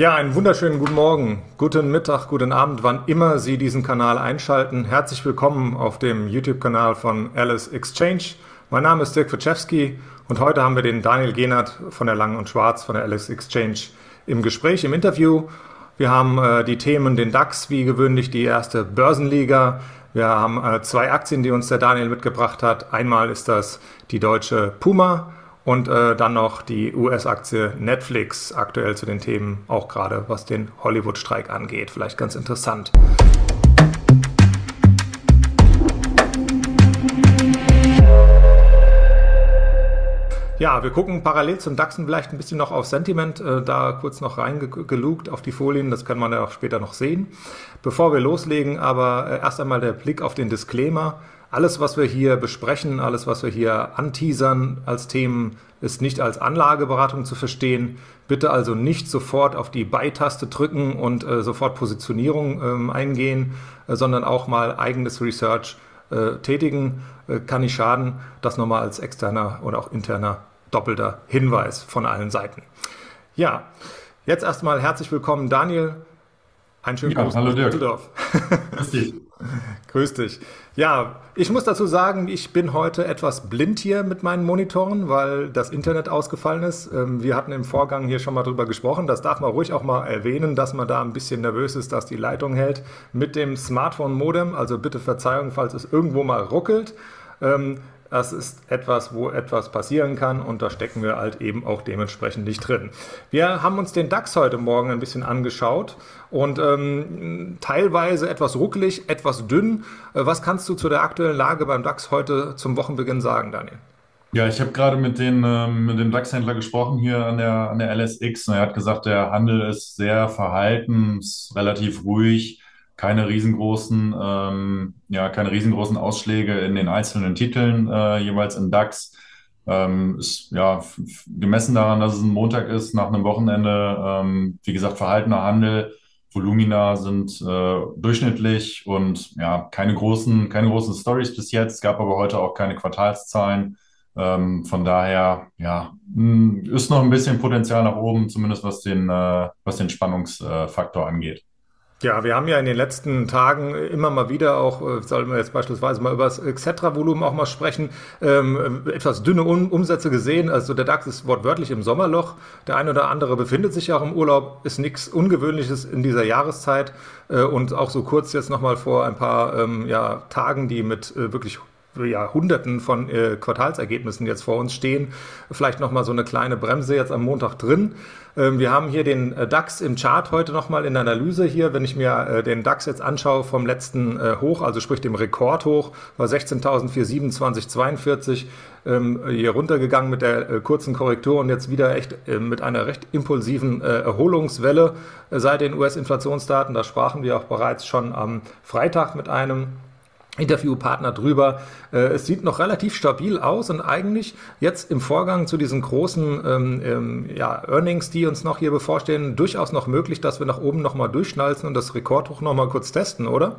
Ja, einen wunderschönen guten Morgen, guten Mittag, guten Abend, wann immer Sie diesen Kanal einschalten. Herzlich willkommen auf dem YouTube-Kanal von Alice Exchange. Mein Name ist Dirk Witschewski und heute haben wir den Daniel Genert von der Lang und Schwarz von der Alice Exchange im Gespräch, im Interview. Wir haben äh, die Themen den DAX, wie gewöhnlich die erste Börsenliga. Wir haben äh, zwei Aktien, die uns der Daniel mitgebracht hat. Einmal ist das die deutsche Puma und äh, dann noch die US-Aktie Netflix, aktuell zu den Themen, auch gerade was den Hollywood-Streik angeht. Vielleicht ganz interessant. Ja, wir gucken parallel zum DAXen vielleicht ein bisschen noch auf Sentiment, äh, da kurz noch reingelugt auf die Folien, das kann man ja auch später noch sehen. Bevor wir loslegen, aber äh, erst einmal der Blick auf den Disclaimer. Alles, was wir hier besprechen, alles, was wir hier anteasern als Themen, ist nicht als Anlageberatung zu verstehen. Bitte also nicht sofort auf die Buy-Taste drücken und äh, sofort Positionierung ähm, eingehen, äh, sondern auch mal eigenes Research äh, tätigen. Äh, kann nicht schaden. Das nochmal als externer oder auch interner doppelter Hinweis von allen Seiten. Ja, jetzt erstmal herzlich willkommen, Daniel. Ein schönen ja, Gruß hallo Dirk. Düsseldorf. Grüß dich. Grüß dich. Ja, ich muss dazu sagen, ich bin heute etwas blind hier mit meinen Monitoren, weil das Internet ausgefallen ist. Ähm, wir hatten im Vorgang hier schon mal drüber gesprochen. Das darf man ruhig auch mal erwähnen, dass man da ein bisschen nervös ist, dass die Leitung hält mit dem Smartphone-Modem. Also bitte Verzeihung, falls es irgendwo mal ruckelt. Das ist etwas, wo etwas passieren kann und da stecken wir halt eben auch dementsprechend nicht drin. Wir haben uns den DAX heute Morgen ein bisschen angeschaut und ähm, teilweise etwas ruckelig, etwas dünn. Äh, was kannst du zu der aktuellen Lage beim DAX heute zum Wochenbeginn sagen, Daniel? Ja, ich habe gerade mit, ähm, mit dem DAX-Händler gesprochen hier an der, an der LSX. Er hat gesagt, der Handel ist sehr verhalten, ist relativ ruhig keine riesengroßen, ähm, ja, keine riesengroßen Ausschläge in den einzelnen Titeln, äh, jeweils im DAX. Ähm, ist ja gemessen daran, dass es ein Montag ist, nach einem Wochenende, ähm, wie gesagt, verhaltener Handel. Volumina sind äh, durchschnittlich und ja, keine großen, keine großen Stories bis jetzt. Gab aber heute auch keine Quartalszahlen. Ähm, von daher, ja, ist noch ein bisschen Potenzial nach oben, zumindest was den, äh, was den Spannungsfaktor angeht. Ja, wir haben ja in den letzten Tagen immer mal wieder auch, äh, sollen wir jetzt beispielsweise mal über das Etc-Volumen auch mal sprechen, ähm, etwas dünne um Umsätze gesehen. Also der DAX ist wortwörtlich im Sommerloch. Der eine oder andere befindet sich ja auch im Urlaub, ist nichts Ungewöhnliches in dieser Jahreszeit. Äh, und auch so kurz jetzt nochmal vor ein paar ähm, ja, Tagen, die mit äh, wirklich ja, Hunderten von äh, Quartalsergebnissen jetzt vor uns stehen. Vielleicht nochmal so eine kleine Bremse jetzt am Montag drin. Ähm, wir haben hier den äh, DAX im Chart heute nochmal in der Analyse hier. Wenn ich mir äh, den DAX jetzt anschaue vom letzten äh, Hoch, also sprich dem Rekordhoch, war 16.427,42 ähm, hier runtergegangen mit der äh, kurzen Korrektur und jetzt wieder echt äh, mit einer recht impulsiven Erholungswelle seit den US-Inflationsdaten. Da sprachen wir auch bereits schon am Freitag mit einem Interviewpartner drüber. Äh, es sieht noch relativ stabil aus und eigentlich jetzt im Vorgang zu diesen großen ähm, ähm, ja, Earnings, die uns noch hier bevorstehen, durchaus noch möglich, dass wir nach oben nochmal durchschnalzen und das Rekordhoch nochmal kurz testen, oder?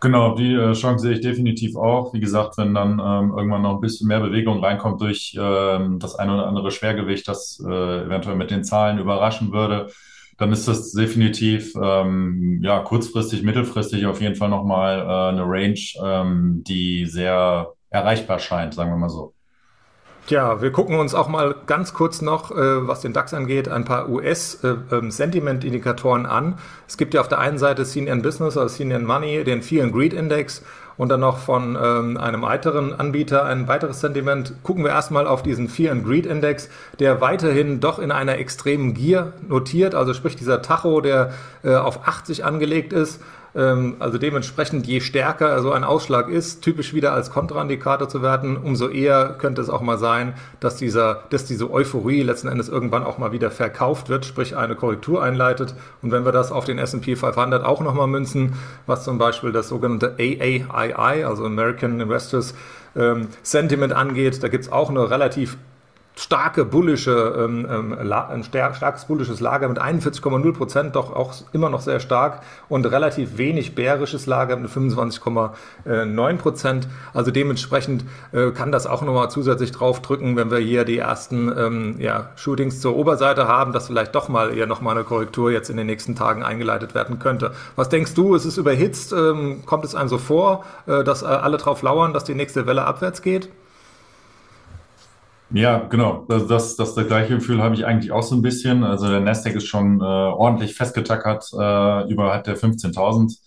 Genau, die äh, Chance sehe ich definitiv auch. Wie gesagt, wenn dann ähm, irgendwann noch ein bisschen mehr Bewegung reinkommt durch ähm, das eine oder andere Schwergewicht, das äh, eventuell mit den Zahlen überraschen würde, dann ist das definitiv ähm, ja kurzfristig, mittelfristig auf jeden Fall nochmal äh, eine Range, ähm, die sehr erreichbar scheint, sagen wir mal so. Ja, wir gucken uns auch mal ganz kurz noch, äh, was den DAX angeht, ein paar US-Sentiment-Indikatoren äh, ähm, an. Es gibt ja auf der einen Seite Senior Business oder Senior Money, den Fear and Greed Index und dann noch von ähm, einem weiteren Anbieter ein weiteres Sentiment. Gucken wir erstmal auf diesen Fear and Greed Index, der weiterhin doch in einer extremen Gier notiert, also sprich dieser Tacho, der äh, auf 80 angelegt ist also dementsprechend, je stärker so ein Ausschlag ist, typisch wieder als Kontraindikator zu werden, umso eher könnte es auch mal sein, dass, dieser, dass diese Euphorie letzten Endes irgendwann auch mal wieder verkauft wird, sprich eine Korrektur einleitet. Und wenn wir das auf den S&P 500 auch nochmal münzen, was zum Beispiel das sogenannte AAII, also American Investors ähm, Sentiment angeht, da gibt es auch eine relativ starke bullische, ähm, ähm ein starkes bullisches Lager mit 41,0 Prozent, doch auch immer noch sehr stark und relativ wenig bärisches Lager mit 25,9 Prozent. Also dementsprechend äh, kann das auch nochmal zusätzlich draufdrücken, wenn wir hier die ersten ähm, ja, Shootings zur Oberseite haben, dass vielleicht doch mal eher nochmal eine Korrektur jetzt in den nächsten Tagen eingeleitet werden könnte. Was denkst du? Ist es überhitzt? Ähm, kommt es einem so vor, äh, dass äh, alle drauf lauern, dass die nächste Welle abwärts geht? Ja, genau. Das, das, das, das gleiche Gefühl habe ich eigentlich auch so ein bisschen. Also der Nasdaq ist schon äh, ordentlich festgetackert äh, überhalb der 15.000.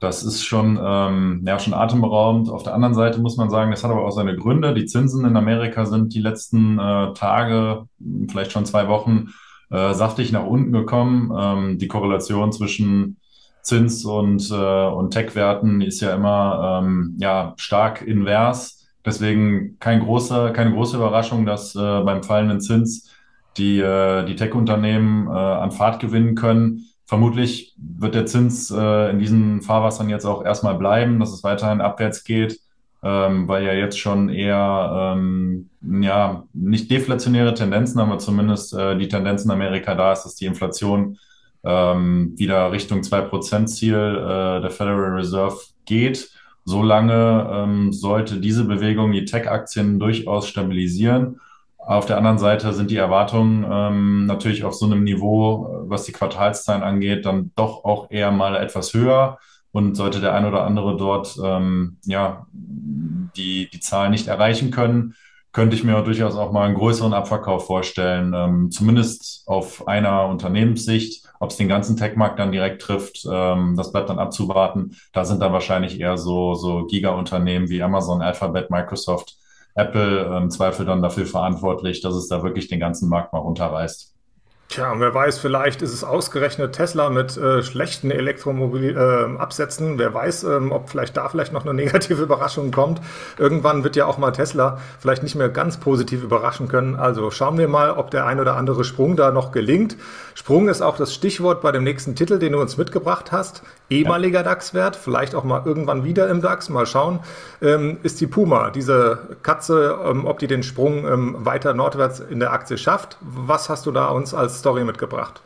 Das ist schon, ähm, ja, schon atemberaubend. Auf der anderen Seite muss man sagen, das hat aber auch seine Gründe. Die Zinsen in Amerika sind die letzten äh, Tage, vielleicht schon zwei Wochen, äh, saftig nach unten gekommen. Ähm, die Korrelation zwischen Zins und, äh, und Tech-Werten ist ja immer ähm, ja, stark invers. Deswegen kein großer, keine große Überraschung, dass äh, beim fallenden Zins die, äh, die Tech-Unternehmen äh, an Fahrt gewinnen können. Vermutlich wird der Zins äh, in diesen Fahrwassern jetzt auch erstmal bleiben, dass es weiterhin abwärts geht, ähm, weil ja jetzt schon eher ähm, ja nicht deflationäre Tendenzen, aber zumindest äh, die Tendenz in Amerika da ist, dass die Inflation ähm, wieder Richtung 2%-Ziel äh, der Federal Reserve geht. Solange ähm, sollte diese Bewegung die Tech-Aktien durchaus stabilisieren. Auf der anderen Seite sind die Erwartungen ähm, natürlich auf so einem Niveau, äh, was die Quartalszahlen angeht, dann doch auch eher mal etwas höher. Und sollte der ein oder andere dort ähm, ja, die, die Zahlen nicht erreichen können, könnte ich mir durchaus auch mal einen größeren Abverkauf vorstellen, ähm, zumindest auf einer Unternehmenssicht. Ob es den ganzen Tech-Markt dann direkt trifft, ähm, das bleibt dann abzuwarten. Da sind dann wahrscheinlich eher so, so Giga-Unternehmen wie Amazon, Alphabet, Microsoft, Apple im ähm, Zweifel dann dafür verantwortlich, dass es da wirklich den ganzen Markt mal runterreißt. Tja, und wer weiß, vielleicht ist es ausgerechnet Tesla mit äh, schlechten Elektromobil-Absätzen. Äh, wer weiß, ähm, ob vielleicht da vielleicht noch eine negative Überraschung kommt. Irgendwann wird ja auch mal Tesla vielleicht nicht mehr ganz positiv überraschen können. Also schauen wir mal, ob der ein oder andere Sprung da noch gelingt. Sprung ist auch das Stichwort bei dem nächsten Titel, den du uns mitgebracht hast. Ehemaliger DAX-Wert, vielleicht auch mal irgendwann wieder im DAX. Mal schauen. Ähm, ist die Puma, diese Katze, ähm, ob die den Sprung ähm, weiter nordwärts in der Aktie schafft? Was hast du da uns als Story mitgebracht?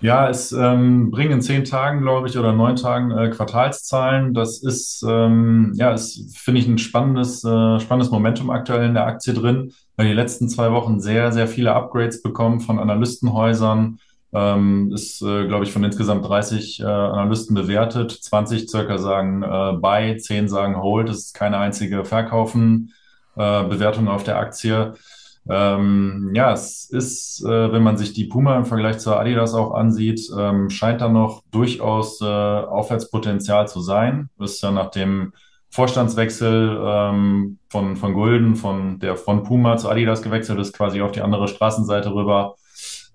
Ja, es ähm, bringen in zehn Tagen, glaube ich, oder neun Tagen äh, Quartalszahlen. Das ist, ähm, ja, ist, finde ich, ein spannendes, äh, spannendes Momentum aktuell in der Aktie drin, weil die letzten zwei Wochen sehr, sehr viele Upgrades bekommen von Analystenhäusern. Ähm, ist, äh, glaube ich, von insgesamt 30 äh, Analysten bewertet. 20 circa sagen äh, Buy, 10 sagen Hold. Das ist keine einzige Verkaufen-Bewertung äh, auf der Aktie. Ähm, ja, es ist, äh, wenn man sich die Puma im Vergleich zur Adidas auch ansieht, ähm, scheint da noch durchaus äh, Aufwärtspotenzial zu sein. Ist ja nach dem Vorstandswechsel ähm, von, von Gulden, von der von Puma zu Adidas gewechselt ist, quasi auf die andere Straßenseite rüber,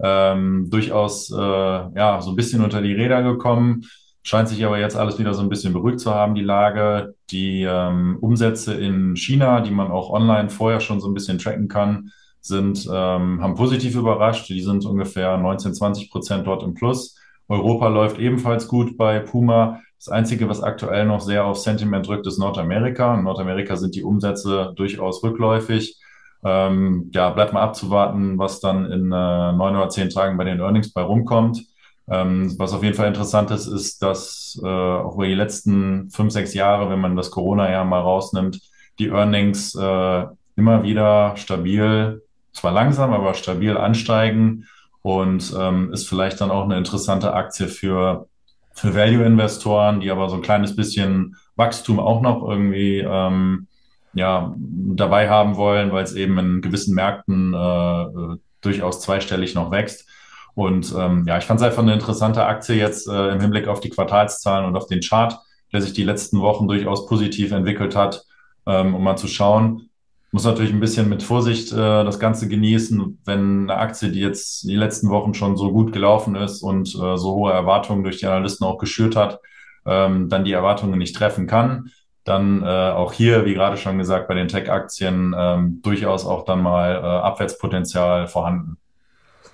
ähm, durchaus äh, ja so ein bisschen unter die Räder gekommen. Scheint sich aber jetzt alles wieder so ein bisschen beruhigt zu haben, die Lage. Die ähm, Umsätze in China, die man auch online vorher schon so ein bisschen tracken kann, sind, ähm, haben positiv überrascht. Die sind ungefähr 19, 20 Prozent dort im Plus. Europa läuft ebenfalls gut bei Puma. Das Einzige, was aktuell noch sehr auf Sentiment drückt, ist Nordamerika. In Nordamerika sind die Umsätze durchaus rückläufig. Ähm, ja, bleibt mal abzuwarten, was dann in äh, neun oder zehn Tagen bei den Earnings bei rumkommt. Ähm, was auf jeden Fall interessant ist, ist, dass äh, auch über die letzten fünf, sechs Jahre, wenn man das Corona-Jahr mal rausnimmt, die Earnings äh, immer wieder stabil zwar langsam, aber stabil ansteigen und ähm, ist vielleicht dann auch eine interessante Aktie für, für Value-Investoren, die aber so ein kleines bisschen Wachstum auch noch irgendwie ähm, ja, dabei haben wollen, weil es eben in gewissen Märkten äh, äh durchaus zweistellig noch wächst. Und ähm, ja, ich fand es einfach eine interessante Aktie jetzt äh, im Hinblick auf die Quartalszahlen und auf den Chart, der sich die letzten Wochen durchaus positiv entwickelt hat, ähm, um mal zu schauen, muss natürlich ein bisschen mit Vorsicht äh, das Ganze genießen, wenn eine Aktie, die jetzt die letzten Wochen schon so gut gelaufen ist und äh, so hohe Erwartungen durch die Analysten auch geschürt hat, ähm, dann die Erwartungen nicht treffen kann. Dann äh, auch hier, wie gerade schon gesagt, bei den Tech-Aktien ähm, durchaus auch dann mal äh, Abwärtspotenzial vorhanden.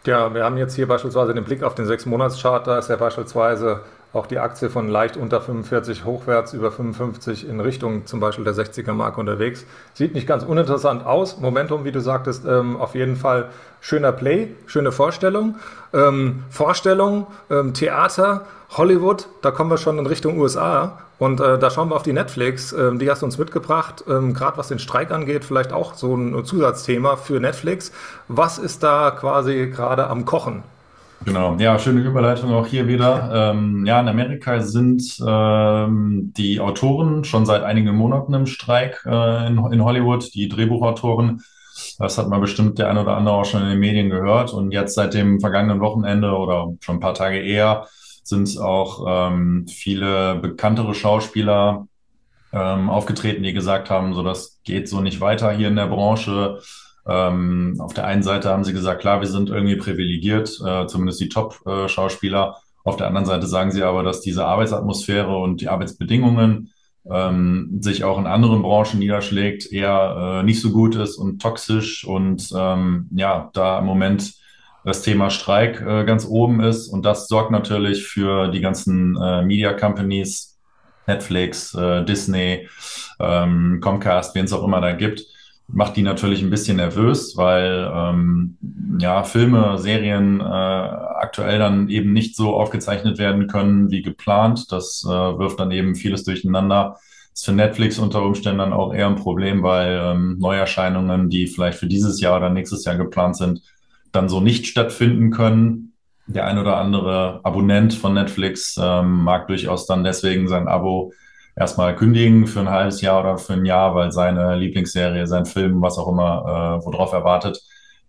Ja, wir haben jetzt hier beispielsweise den Blick auf den sechs monats chart da ist ja beispielsweise auch die Aktie von leicht unter 45 hochwärts über 55 in Richtung zum Beispiel der 60er Marke unterwegs. Sieht nicht ganz uninteressant aus. Momentum, wie du sagtest, ähm, auf jeden Fall schöner Play, schöne Vorstellung. Ähm, Vorstellung, ähm, Theater, Hollywood, da kommen wir schon in Richtung USA. Und äh, da schauen wir auf die Netflix. Ähm, die hast du uns mitgebracht. Ähm, Gerade was den Streik angeht, vielleicht auch so ein Zusatzthema für Netflix. Was ist da quasi gerade am Kochen? Genau, ja, schöne Überleitung auch hier wieder. Ähm, ja, in Amerika sind ähm, die Autoren schon seit einigen Monaten im Streik äh, in, in Hollywood, die Drehbuchautoren. Das hat man bestimmt der eine oder andere auch schon in den Medien gehört. Und jetzt seit dem vergangenen Wochenende oder schon ein paar Tage eher sind auch ähm, viele bekanntere Schauspieler ähm, aufgetreten, die gesagt haben, so das geht so nicht weiter hier in der Branche. Ähm, auf der einen Seite haben sie gesagt, klar, wir sind irgendwie privilegiert, äh, zumindest die Top-Schauspieler. Auf der anderen Seite sagen sie aber, dass diese Arbeitsatmosphäre und die Arbeitsbedingungen ähm, sich auch in anderen Branchen niederschlägt, eher äh, nicht so gut ist und toxisch und ähm, ja, da im Moment das Thema Streik äh, ganz oben ist und das sorgt natürlich für die ganzen äh, Media Companies, Netflix, äh, Disney, ähm, Comcast, wen es auch immer da gibt, macht die natürlich ein bisschen nervös, weil ähm, ja Filme, Serien äh, aktuell dann eben nicht so aufgezeichnet werden können wie geplant. Das äh, wirft dann eben vieles durcheinander. Ist für Netflix unter Umständen dann auch eher ein Problem, weil ähm, Neuerscheinungen, die vielleicht für dieses Jahr oder nächstes Jahr geplant sind, dann so nicht stattfinden können. Der ein oder andere Abonnent von Netflix ähm, mag durchaus dann deswegen sein Abo erstmal kündigen für ein halbes Jahr oder für ein Jahr, weil seine Lieblingsserie, sein Film, was auch immer, äh, worauf er wartet,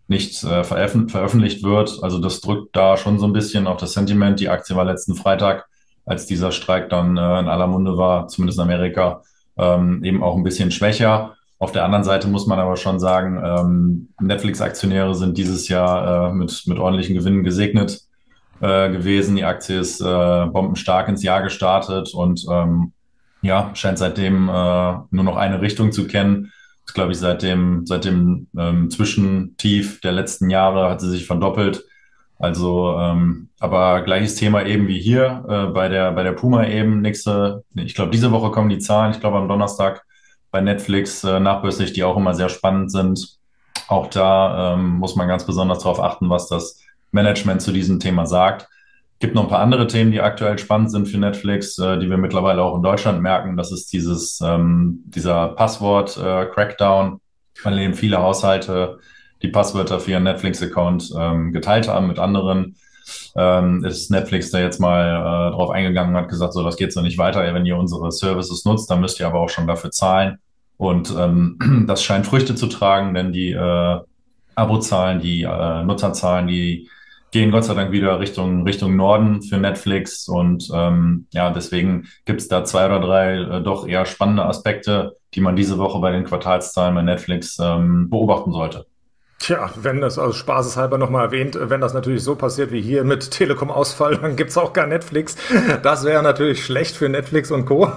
nicht äh, veröf veröffentlicht wird. Also das drückt da schon so ein bisschen auf das Sentiment. Die Aktie war letzten Freitag, als dieser Streik dann äh, in aller Munde war, zumindest in Amerika, ähm, eben auch ein bisschen schwächer. Auf der anderen Seite muss man aber schon sagen, ähm, Netflix-Aktionäre sind dieses Jahr äh, mit, mit ordentlichen Gewinnen gesegnet äh, gewesen. Die Aktie ist äh, bombenstark ins Jahr gestartet und ähm, ja, scheint seitdem äh, nur noch eine Richtung zu kennen. Das glaube ich seit dem, seit dem ähm, Zwischentief der letzten Jahre hat sie sich verdoppelt. Also, ähm, aber gleiches Thema eben wie hier äh, bei der bei der Puma eben. Nächste, ich glaube diese Woche kommen die Zahlen. Ich glaube am Donnerstag bei Netflix äh, nachbörslich, die auch immer sehr spannend sind. Auch da ähm, muss man ganz besonders darauf achten, was das Management zu diesem Thema sagt gibt noch ein paar andere Themen, die aktuell spannend sind für Netflix, äh, die wir mittlerweile auch in Deutschland merken. Das ist dieses, ähm, dieser Passwort-Crackdown, äh, an dem viele Haushalte die Passwörter für ihren Netflix-Account ähm, geteilt haben mit anderen. Ähm, ist Netflix da jetzt mal äh, drauf eingegangen und hat gesagt, so, das geht so nicht weiter. Wenn ihr unsere Services nutzt, dann müsst ihr aber auch schon dafür zahlen. Und ähm, das scheint Früchte zu tragen, denn die äh, Abozahlen, die äh, Nutzerzahlen, die gehen Gott sei Dank wieder Richtung, Richtung Norden für Netflix. Und ähm, ja, deswegen gibt es da zwei oder drei äh, doch eher spannende Aspekte, die man diese Woche bei den Quartalszahlen bei Netflix ähm, beobachten sollte. Tja, wenn das aus Spaßeshalber nochmal erwähnt, wenn das natürlich so passiert wie hier mit Telekom-Ausfall, dann gibt's auch gar Netflix. Das wäre natürlich schlecht für Netflix und Co.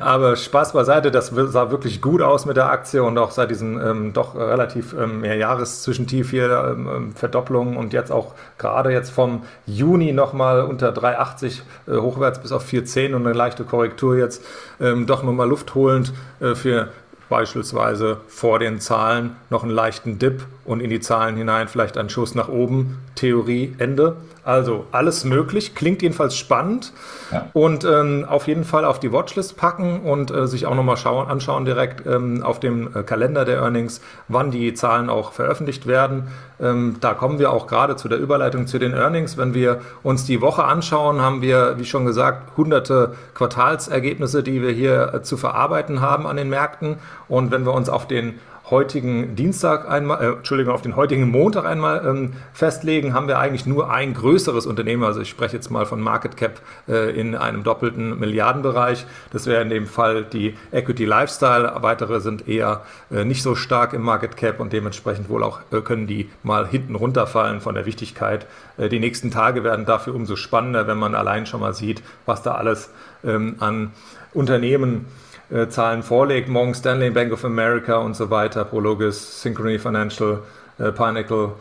Aber Spaß beiseite, das sah wirklich gut aus mit der Aktie und auch seit diesem ähm, doch relativ ähm, Jahres-Zwischentief hier ähm, ähm, Verdopplung und jetzt auch gerade jetzt vom Juni nochmal unter 3,80 äh, hochwärts bis auf 4,10 und eine leichte Korrektur jetzt ähm, doch nochmal Luft holend äh, für beispielsweise vor den Zahlen noch einen leichten Dip und in die Zahlen hinein vielleicht einen Schuss nach oben. Theorie, Ende. Also alles möglich, klingt jedenfalls spannend ja. und ähm, auf jeden Fall auf die Watchlist packen und äh, sich auch nochmal schauen, anschauen direkt ähm, auf dem äh, Kalender der Earnings, wann die Zahlen auch veröffentlicht werden. Ähm, da kommen wir auch gerade zu der Überleitung zu den Earnings. Wenn wir uns die Woche anschauen, haben wir, wie schon gesagt, hunderte Quartalsergebnisse, die wir hier äh, zu verarbeiten haben an den Märkten. Und wenn wir uns auf den heutigen Dienstag einmal, äh, Entschuldigung, auf den heutigen Montag einmal ähm, festlegen, haben wir eigentlich nur ein größeres Unternehmen. Also ich spreche jetzt mal von Market Cap äh, in einem doppelten Milliardenbereich. Das wäre in dem Fall die Equity Lifestyle. Weitere sind eher äh, nicht so stark im Market Cap und dementsprechend wohl auch äh, können die mal hinten runterfallen von der Wichtigkeit. Äh, die nächsten Tage werden dafür umso spannender, wenn man allein schon mal sieht, was da alles ähm, an Unternehmen äh, Zahlen vorlegt, Morgan Stanley, Bank of America und so weiter, Prologis, Synchrony Financial, äh, Pinnacle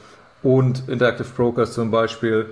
und Interactive Brokers zum Beispiel.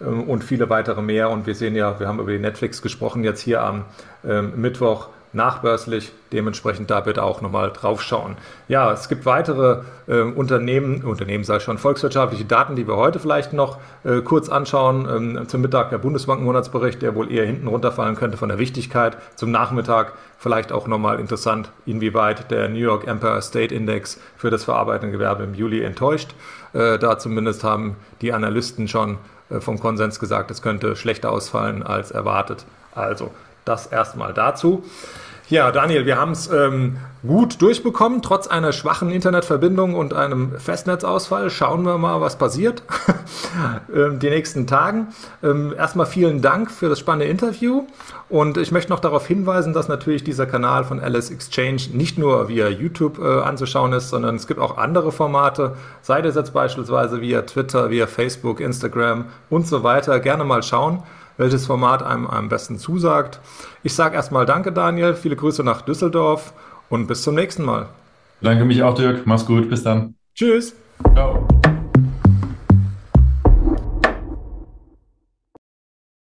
ähm, und viele weitere mehr. Und wir sehen ja, wir haben über die Netflix gesprochen, jetzt hier am ähm, Mittwoch nachbörslich. Dementsprechend da bitte auch nochmal drauf schauen. Ja, es gibt weitere äh, Unternehmen, Unternehmen sei schon, volkswirtschaftliche Daten, die wir heute vielleicht noch äh, kurz anschauen. Ähm, zum Mittag der Bundesbankenmonatsbericht, der wohl eher hinten runterfallen könnte von der Wichtigkeit. Zum Nachmittag vielleicht auch nochmal interessant, inwieweit der New York Empire State Index für das verarbeitende Gewerbe im Juli enttäuscht. Äh, da zumindest haben die Analysten schon äh, vom Konsens gesagt, es könnte schlechter ausfallen als erwartet. Also das erstmal dazu. Ja, Daniel, wir haben es ähm, gut durchbekommen, trotz einer schwachen Internetverbindung und einem Festnetzausfall. Schauen wir mal, was passiert ähm, die nächsten Tagen. Ähm, erstmal vielen Dank für das spannende Interview. Und ich möchte noch darauf hinweisen, dass natürlich dieser Kanal von Alice Exchange nicht nur via YouTube äh, anzuschauen ist, sondern es gibt auch andere Formate. Seid ihr jetzt beispielsweise via Twitter, via Facebook, Instagram und so weiter. Gerne mal schauen welches Format einem am besten zusagt. Ich sage erstmal Danke, Daniel. Viele Grüße nach Düsseldorf und bis zum nächsten Mal. Danke mich auch, Dirk. Mach's gut. Bis dann. Tschüss. Ciao.